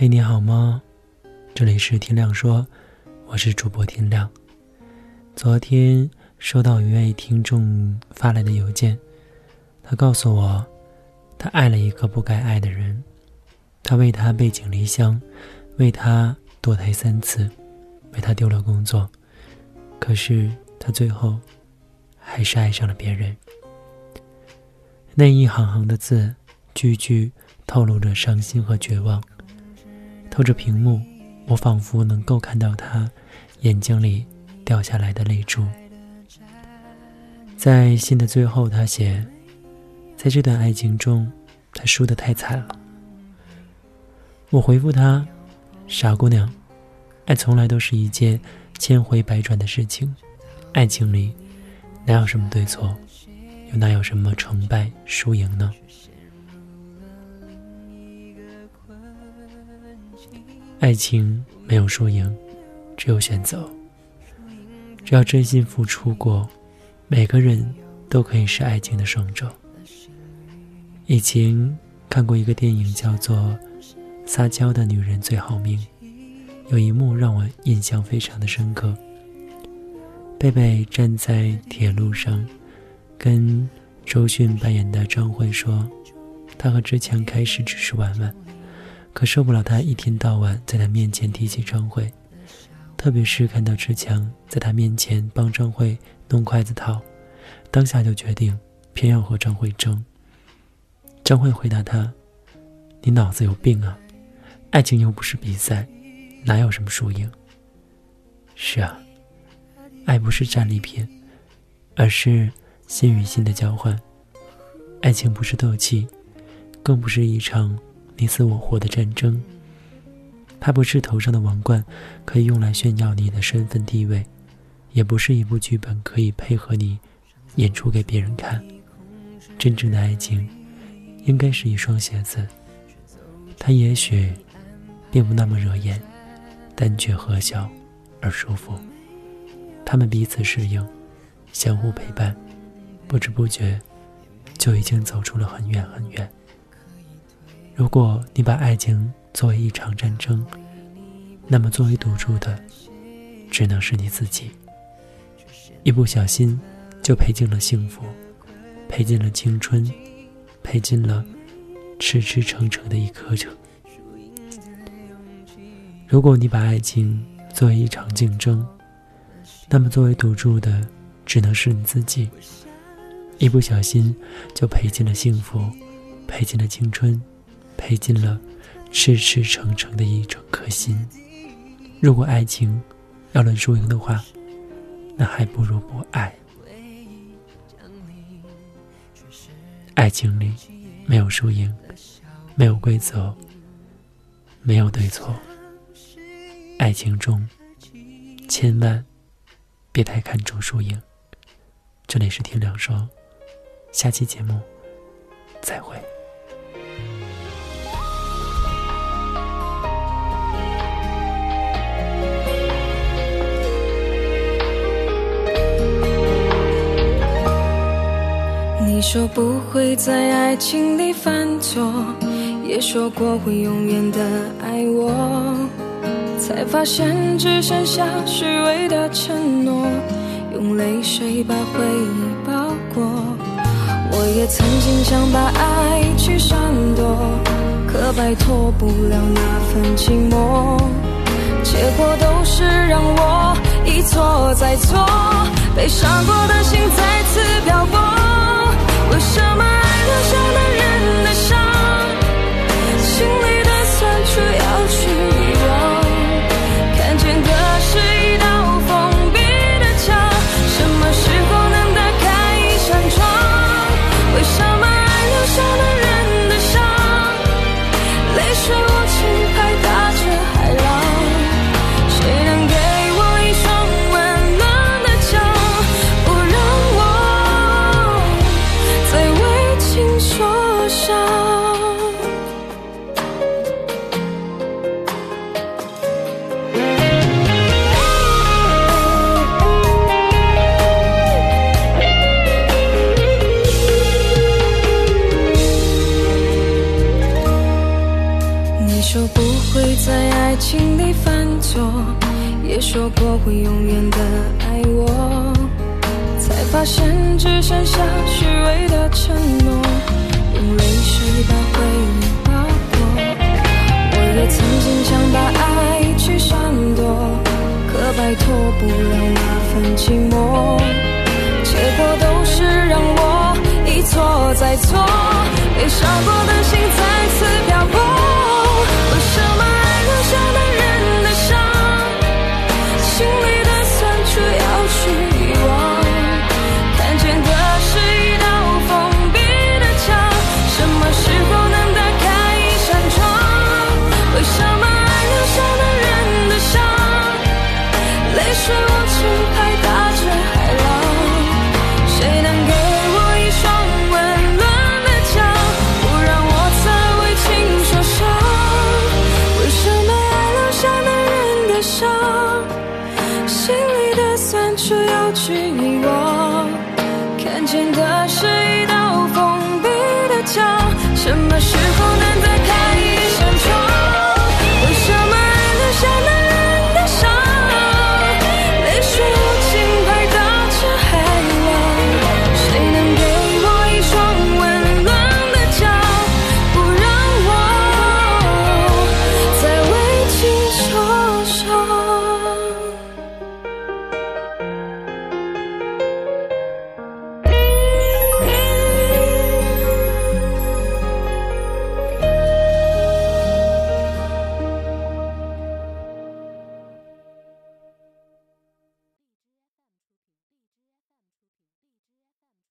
嘿，你好吗？这里是天亮说，我是主播天亮。昨天收到一位听众发来的邮件，他告诉我，他爱了一个不该爱的人，他为他背井离乡，为他堕胎三次，为他丢了工作，可是他最后还是爱上了别人。那一行行的字，句句透露着伤心和绝望。透着屏幕，我仿佛能够看到他眼睛里掉下来的泪珠。在信的最后，他写：“在这段爱情中，他输得太惨了。”我回复他：“傻姑娘，爱从来都是一件千回百转的事情，爱情里哪有什么对错，又哪有什么成败输赢呢？”爱情没有输赢，只有选择。只要真心付出过，每个人都可以是爱情的胜者。以前看过一个电影，叫做《撒娇的女人最好命》，有一幕让我印象非常的深刻。贝贝站在铁路上，跟周迅扮演的张慧说：“她和志强开始只是玩玩。”可受不了他一天到晚在他面前提起张慧，特别是看到志强在他面前帮张慧弄筷子套，当下就决定偏要和张慧争。张慧回答他：“你脑子有病啊！爱情又不是比赛，哪有什么输赢？”是啊，爱不是战利品，而是心与心的交换。爱情不是斗气，更不是一场。你死我活的战争，它不是头上的王冠，可以用来炫耀你的身份地位，也不是一部剧本可以配合你演出给别人看。真正的爱情，应该是一双鞋子，它也许并不那么惹眼，但却和小而舒服。他们彼此适应，相互陪伴，不知不觉就已经走出了很远很远。如果你把爱情作为一场战争，那么作为赌注的，只能是你自己。一不小心，就赔尽了幸福，赔尽了青春，赔尽了痴痴诚诚的一颗诚。如果你把爱情作为一场竞争，那么作为赌注的，只能是你自己。一不小心，就赔尽了幸福，赔尽了青春。赔尽了赤赤诚诚的一整颗心。如果爱情要论输赢的话，那还不如不爱。爱情里没有输赢，没有规则，没有对错。爱情中千万别太看重输赢。这里是天亮说，下期节目再会。你说不会在爱情里犯错，也说过会永远的爱我，才发现只剩下虚伪的承诺，用泪水把回忆包裹。我也曾经想把爱去闪躲，可摆脱不了那份寂寞，结果都是让我一错再错，被伤过的心再次漂泊。为什么爱留下说不会在爱情里犯错，也说过会永远的爱我，才发现只剩下虚伪的承诺，用泪水把回忆划过。我也曾经想把爱去闪躲，可摆脱不了那份寂寞，结果都是让我一错再错，被伤过的心再次。是我情开的